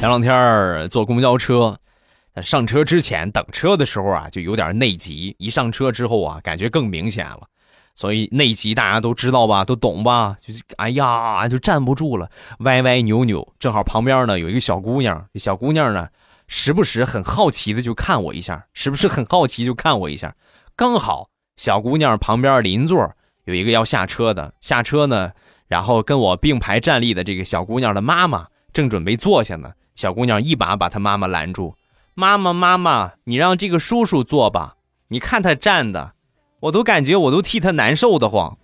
前两天坐公交车，上车之前等车的时候啊，就有点内急；一上车之后啊，感觉更明显了。所以内急大家都知道吧，都懂吧？就是哎呀，就站不住了，歪歪扭扭。正好旁边呢有一个小姑娘，小姑娘呢时不时很好奇的就看我一下，时不时很好奇就看我一下。刚好小姑娘旁边邻座有一个要下车的，下车呢，然后跟我并排站立的这个小姑娘的妈妈正准备坐下呢。小姑娘一把把她妈妈拦住：“妈妈，妈妈，你让这个叔叔坐吧，你看他站的，我都感觉我都替他难受的慌。”